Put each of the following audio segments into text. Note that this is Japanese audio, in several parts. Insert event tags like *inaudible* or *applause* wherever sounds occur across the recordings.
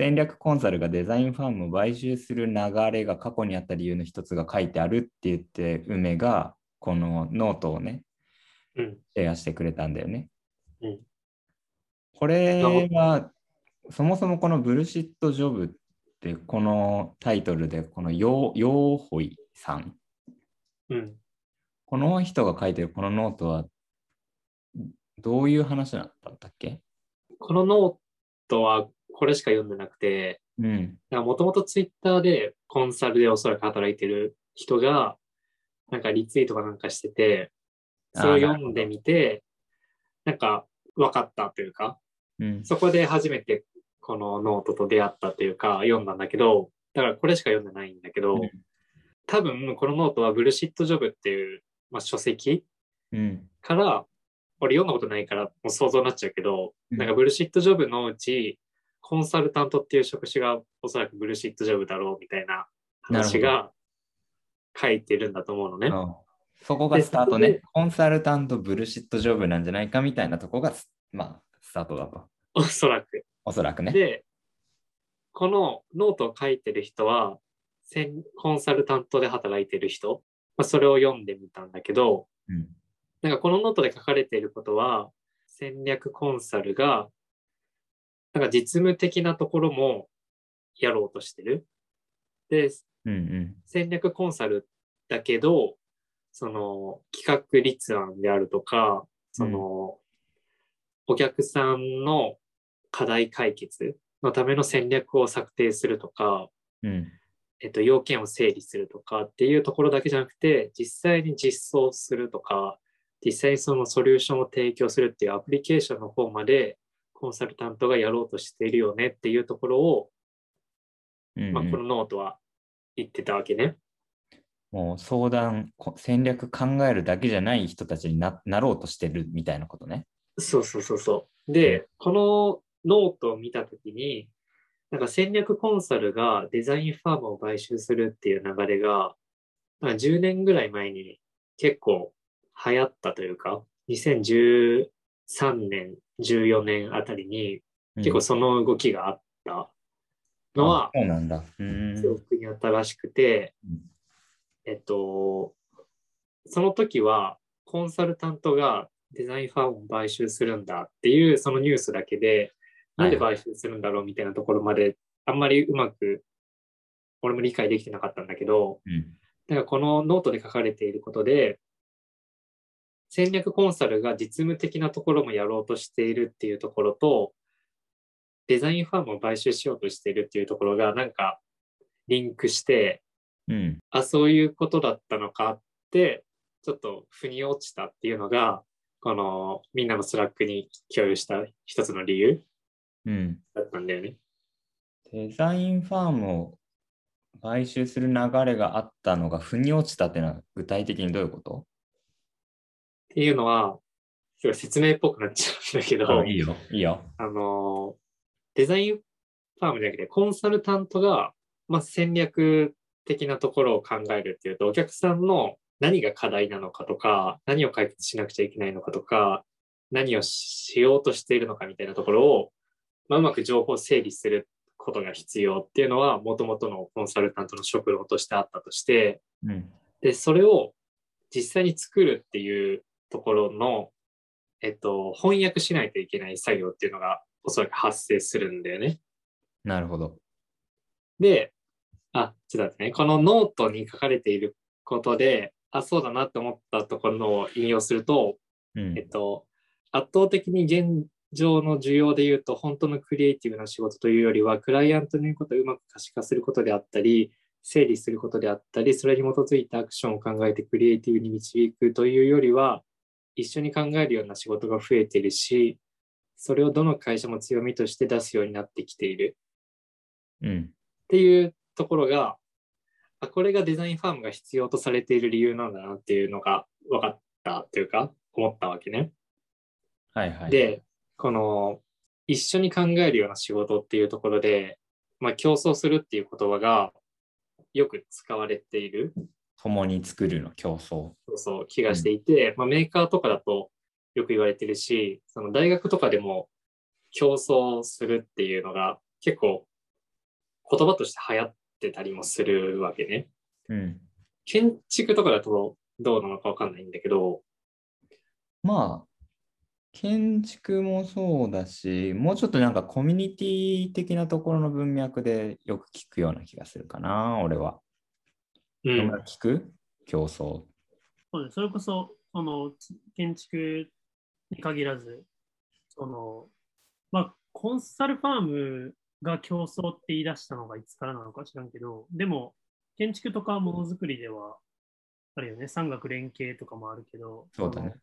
戦略コンサルがデザインファームを買収する流れが過去にあった理由の一つが書いてあるって言って、梅がこのノートをね、うん。シェアしてくれたんだよね。うんこれは、そもそもこのブルシットジョブってこのタイトルで、このヨーホイさん、うん。この人が書いてるこのノートはどういう話だったっけ？このノートはこれしか読んでなくて、うん。もともとツイッターでコンサルでおそらく働いてる人が、なんかリツイートかなんかしてて、それを読んでみて、なんか分かったというか、うん。そこで初めてこのノートと出会ったというか読んだんだけど、だからこれしか読んでないんだけど、うん多分このノートはブルシットジョブっていう、まあ、書籍うん。から、俺読んだことないからもう想像になっちゃうけど、うんなんかブルシットジョブのうち、コンサルタントっていう職種がおそらくブルシットジョブだろうみたいな話が書いてるんだと思うのね。うんそこがスタートね。コンサルタントブルシットジョブなんじゃないかみたいなとこがス、まあ、スタートだと。おそらく。おそらくね。で、このノートを書いてる人は、コンサルタントで働いてる人、まあ、それを読んでみたんだけど、うん。なんかこのノートで書かれていることは、戦略コンサルが、なんか実務的なところもやろうとしてる。で、うんうん。戦略コンサルだけど、その企画立案であるとか、その、お客さんの課題解決のための戦略を策定するとか、うん。えっと、要件を整理するとかっていうところだけじゃなくて、実際に実装するとか、実際にそのソリューションを提供するっていうアプリケーションの方までコンサルタントがやろうとしているよねっていうところを、うんうんまあ、このノートは言ってたわけね。もう相談、こ戦略考えるだけじゃない人たちにななろうとしてるみたいなことね。そうそうそうそう。で、このノートを見たときに、なんか戦略コンサルがデザインファームを買収するっていう流れが、なんか10年ぐらい前に結構流行ったというか、2013年、14年あたりに結構その動きがあったのはあ、そうなんだ。記憶に新しくてうん、えっと、その時はコンサルタントがデザインファームを買収するんだっていうそのニュースだけで、なんで買収するんだろうみたいなところまであんまりうまく俺も理解できてなかったんだけど、うん。だからこのノートで書かれていることで、戦略コンサルが実務的なところもやろうとしているっていうところと、デザインファームを買収しようとしているっていうところがなんかリンクして、うん。あ、そういうことだったのかって、ちょっと腑に落ちたっていうのが、このみんなの Slack に共有した一つの理由うん。だったんだよね。デザインファームを買収する流れがあったのが腑に落ちたっていうのは具体的にどういうこと？っていうのは、説明っぽくなっちゃうんだけど、いいよ。いいよ。あの、デザインファームじゃなくて、コンサルタントが、まあ、戦略的なところを考えるっていうと、お客さんの何が課題なのかとか、何を解決しなくちゃいけないのかとか、何をしようとしているのかみたいなところを、まあ、うまく情報を整理することが必要っていうのは、もともとのコンサルタントの職労としてあったとして、うん。で、それを実際に作るっていうところの、えっと、翻訳しないといけない作業っていうのがおそらく発生するんだよね。なるほど。で、あ、ちょっと待ってね。このノートに書かれていることで、あ、そうだなって思ったところを引用すると、うんえっと、圧倒的に現状の需要で言うと、本当のクリエイティブな仕事というよりは、クライアントの言うことをうまく可視化することであったり、整理することであったり、それに基づいたアクションを考えてクリエイティブに導くというよりは、一緒に考えるような仕事が増えているし、それをどの会社も強みとして出すようになってきているうん。っていうところが、あこれがデザインファームが必要とされている理由なんだなっていうのが分かったというか、思ったわけね。はいはい。、で、この一緒に考えるような仕事っていうところで、まあ、競争するっていう言葉がよく使われている共に作るの競争。そうそう気がしていて、まあ、メーカーとかだとよく言われてるし、その大学とかでも競争するっていうのが結構言葉として流行ってたりもするわけね。うん。建築とかだとどうなのかわかんないんだけど、まあ、建築もそうだし、もうちょっとなんかコミュニティ的なところの文脈でよく聞くような気がするかな、俺は。野うん村、聞く競争。そうです。それこそ、その建築に限らず、その、まあ、コンサルファームが競争って言い出したのがいつからなのか知らんけど、でも、建築とかものづくりでは、あるよね、産学連携とかもあるけど、そうだね。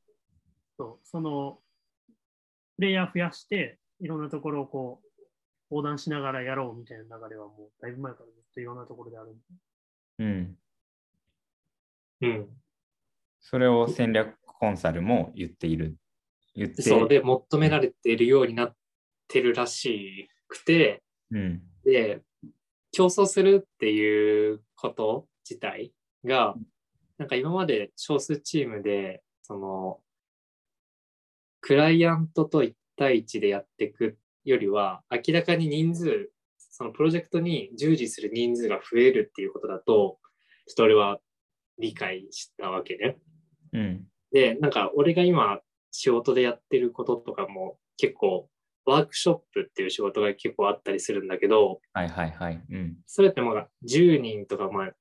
そうその、プレイヤー増やして、いろんなところをこう、横断しながらやろうみたいな流れはもうだいぶ前からずっといろんなところである。うん。うん。それを戦略コンサルも言っている。言ってそうで、求められているようになってるらしくて、うん。で、競争するっていうこと自体が、なんか今まで少数チームで、その、クライアントと1対1でやっていくよりは、明らかに人数、そのプロジェクトに従事する人数が増えるっていうことだと、ちょっと俺は理解したわけね。うん。で、なんか俺が今仕事でやってることとかも結構ワークショップっていう仕事が結構あったりするんだけど、はいはいはい。うん。それってまあ10人とかまあ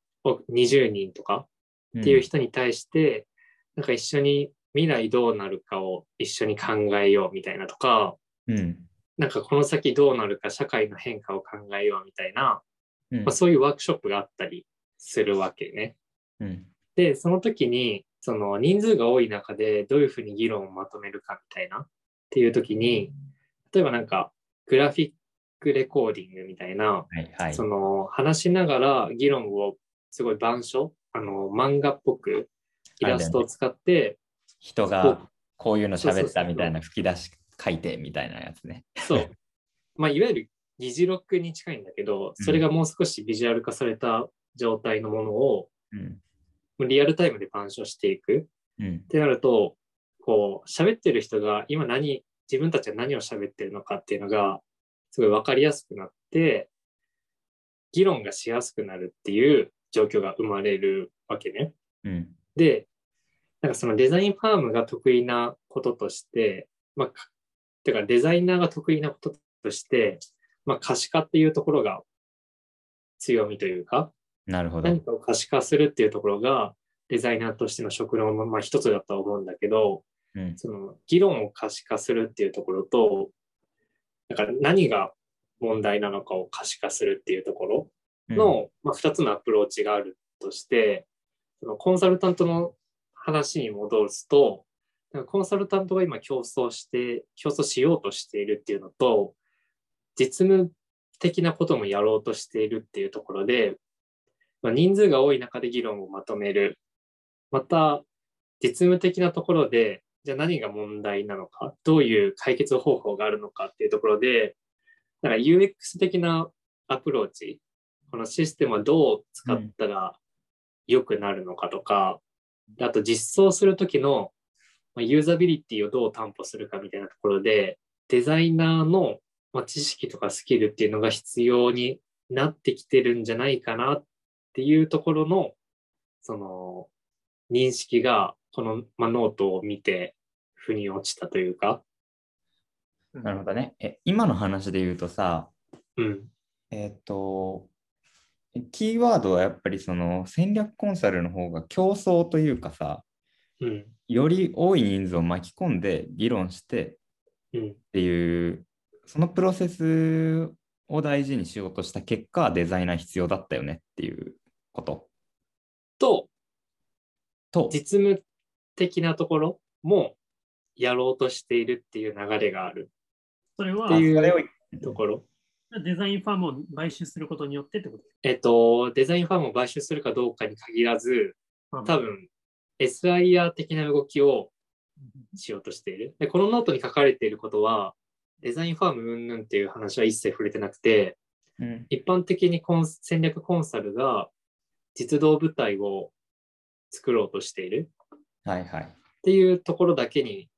20人とかっていう人に対して、なんか一緒に未来どうなるかを一緒に考えようみたいなとか、うん。なんかこの先どうなるか社会の変化を考えようみたいな、うんまあ、そういうワークショップがあったりするわけね。うん。で、その時に、その人数が多い中でどういうふうに議論をまとめるかみたいなっていう時に、例えばなんかグラフィックレコーディングみたいな、はいはい。その話しながら議論をすごい板書、あの漫画っぽくイラストを使って、人がこういうの喋ったみたいそな吹き出し書いてみたいなやつね。そう。まあ、いわゆる議事録に近いんだけど、それがもう少しビジュアル化された状態のものを、うん。リアルタイムで板書していくうんっ。てなると、こう、喋ってる人が今何、自分たちは何を喋ってるのかっていうのが、すごいわかりやすくなって、議論がしやすくなるっていう状況が生まれるわけね。うん。で、なんかそのデザインファームが得意なこととして、まあ、かてかデザイナーが得意なこととして、まあ、可視化っていうところが強みというか、なるほど何。かを可視化するっていうところが、デザイナーとしての職能のまあ一つだとは思うんだけど、うん。その議論を可視化するっていうところと、だから何が問題なのかを可視化するっていうところの、まあ、2つのアプローチがあるとして、そのコンサルタントの話に戻すと、コンサルタントが今競争して、競争しようとしているっていうのと、実務的なこともやろうとしているっていうところで、まあ、人数が多い中で議論をまとめる。また、実務的なところで、じゃあ何が問題なのか、どういう解決方法があるのかっていうところで、なんか UX 的なアプローチ、このシステムはどう使ったら良くなるのかとか、あと実装するときのユーザビリティをどう担保するかみたいなところで、デザイナーの知識とかスキルっていうのが必要になってきてるんじゃないかなっていうところの、その、認識が、この、まあ、ノートを見て、腑に落ちたというか、なるほどね。え、今の話で言うとさ、うん、えっ、と、キーワードはやっぱりその戦略コンサルの方が競争というかさ、うん、より多い人数を巻き込んで議論してうん、っていう、そのプロセスを大事にしようとした結果、デザイナー必要だったよねっていうこと。と、と、実務的なところもやろうとしているっていう流れがある。それはっていうところ。デザインファームを買収することによってってこと？えっと、デザインファームを買収するかどうかに限らず、か多分、SIR 的な動きをしようとしている。で、このノートに書かれていることは、デザインファーム云々っていう話は一切触れてなくて、うん。一般的にコン戦略コンサルが実動部隊を作ろうとしているはいはい。っていうところだけに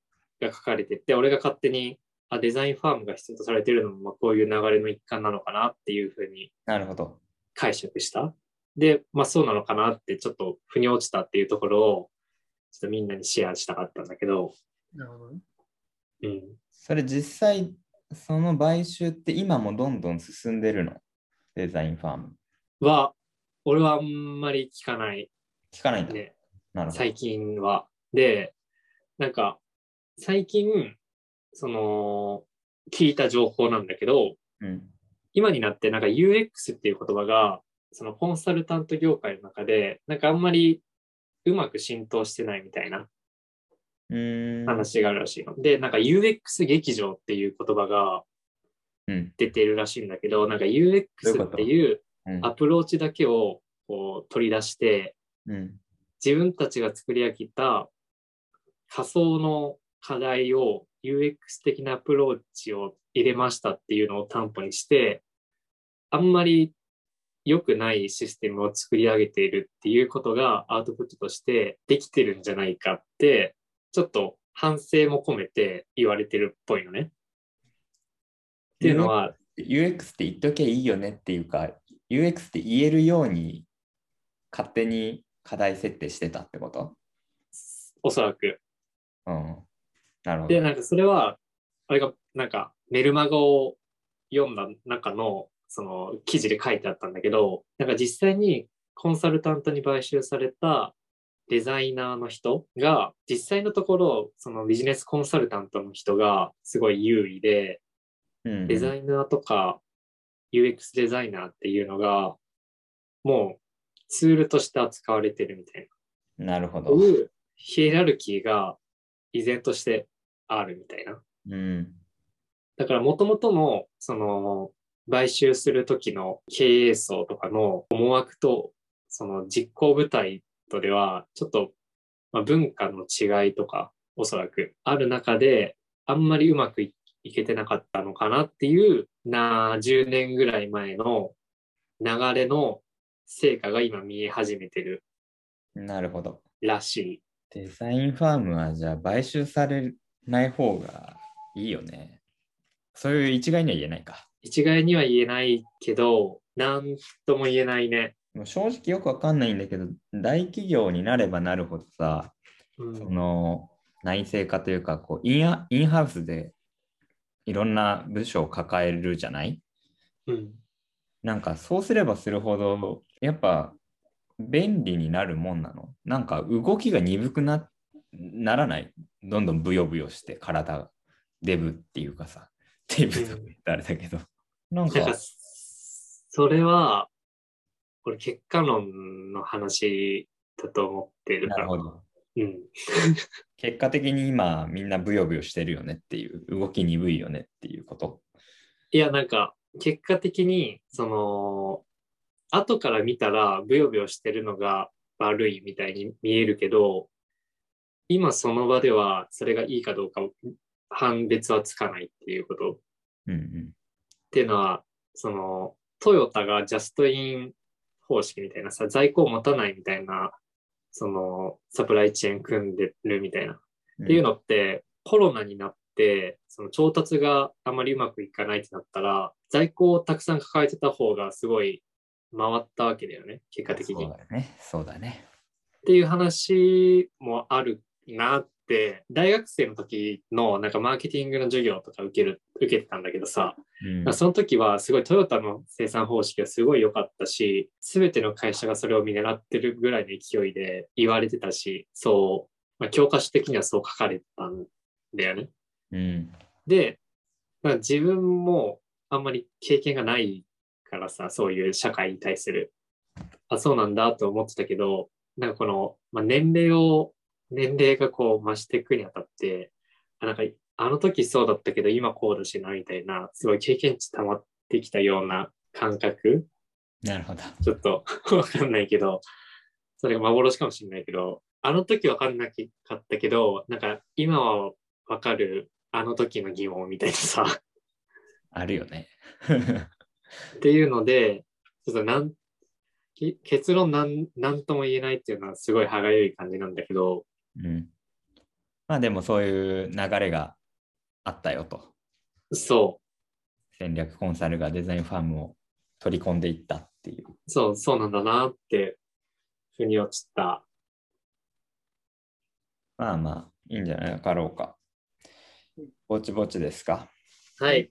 が書かれてて、俺が勝手にあ、デザインファームが必要とされているのも、まあ、こういう流れの一環なのかなっていうふうになるほど。解釈した。で、まあそうなのかなってちょっと腑に落ちたっていうところを、ちょっとみんなにシェアしたかったんだけど、なるほどね。うん。それ実際、その買収って今もどんどん進んでるの？デザインファーム。は、俺はあんまり聞かない聞かないんだ。ね、なるほど。最近は。で、なんか、最近、その、聞いた情報なんだけど、うん。今になってなんか UX っていう言葉が、そのコンサルタント業界の中で、なんかあんまりうまく浸透してないみたいな。話があるらしいの。で、なんか UX 劇場っていう言葉がうん。出てるらしいんだけど、なんか UX っていううんアプローチだけをこう取り出して、うん。自分たちが作り上げた仮想の課題を UX 的なアプローチを入れましたっていうのを担保にして、あんまり良くないシステムを作り上げているっていうことがアウトプットとしてできてるんじゃないかって、ちょっと反省も込めて言われてるっぽいのね。っていうのは、UX って言っときゃいいよねっていうか、UX って言えるように勝手に課題設定してたってこと？おそらくうん。なるほど。で、なんかそれは、あれが、なんかメルマガを読んだ中の、その記事で書いてあったんだけど、なんか実際にコンサルタントに買収されたデザイナーの人が、実際のところ、そのビジネスコンサルタントの人がすごい優位で、うん、デザイナーとか UX デザイナーっていうのが、もうツールとして扱われてるみたいな。なるほど。ヒエラルキーが依然としてあるみたいな。うん。だから元々の、その、買収する時の経営層とかの思惑と、その実行部隊とでは、ちょっと、まあ、文化の違いとか、おそらくある中で、あんまりうまくいいけてなかったのかなっていう、な、10年ぐらい前の流れの成果が今見え始めてるなるほど。らしい。デザインファームはじゃあ買収されない方がいいよね。そういう一概には言えないか。一概には言えないけど、なんとも言えないね。正直よくわかんないんだけど、大企業になればなるほどさ、うんその内製化というかこうインハ、インハウスでいろんな部署を抱えるじゃない？うん。なんかそうすればするほど、やっぱ便利になるもんなの？なんか動きが鈍くなならない？どんどんブヨブヨして体がデブっていうかさ、デブとか言ったらあれだけど。なんかなんか、それは、これ結果論の話だと思ってるから。なるほど。うん。結果的に今みんなブヨブヨしてるよねっていう、動き鈍いよねっていうこと。いや、なんか、結果的に、その、後から見たら、ブヨブヨしてるのが悪いみたいに見えるけど、今その場では、それがいいかどうか判別はつかないっていうこと。っうんうん。ていうのは、その、トヨタがジャストイン方式みたいなさ、在庫を持たないみたいな、その、サプライチェーン組んでるみたいな。っていうのって、コロナになって、その調達があまりうまくいかないってなったら、在庫をたくさん抱えてた方がすごい回ったわけだよね、結果的に。っそうだね。そうだね。ていう話もあるなって、大学生の時のなんかマーケティングの授業とか受ける、受けてたんだけどさ、うん、その時はすごいトヨタの生産方式がすごい良かったし、すべての会社がそれを見習ってるぐらいの勢いで言われてたし、そう、まあ、教科書的にはそう書かれてたんだよね。うん。で、まあ、自分もあんまり経験がないからさ、そういう社会に対する。あ、そうなんだと思ってたけど、なんかこの、まあ、年齢を、年齢がこう増していくにあたって、あなんか、あの時そうだったけど今こうだしな、みたいな、すごい経験値溜まってきたような感覚なるほど。ちょっと *laughs* わかんないけど、それが幻かもしれないけど、あの時わかんなかったけど、なんか今はわかるあの時の疑問みたいなさ、あるよね。*laughs* っていうので、ちょっとなん、き結論なん、なんとも言えないっていうのはすごい歯がゆい感じなんだけど、うん。まあでもそういう流れがあったよと。そう。戦略コンサルがデザインファームを取り込んでいったっていう。そう、そうなんだなって腑に落ちた。まあまあ、いいんじゃないかろうか。ぼちぼちですか。はい。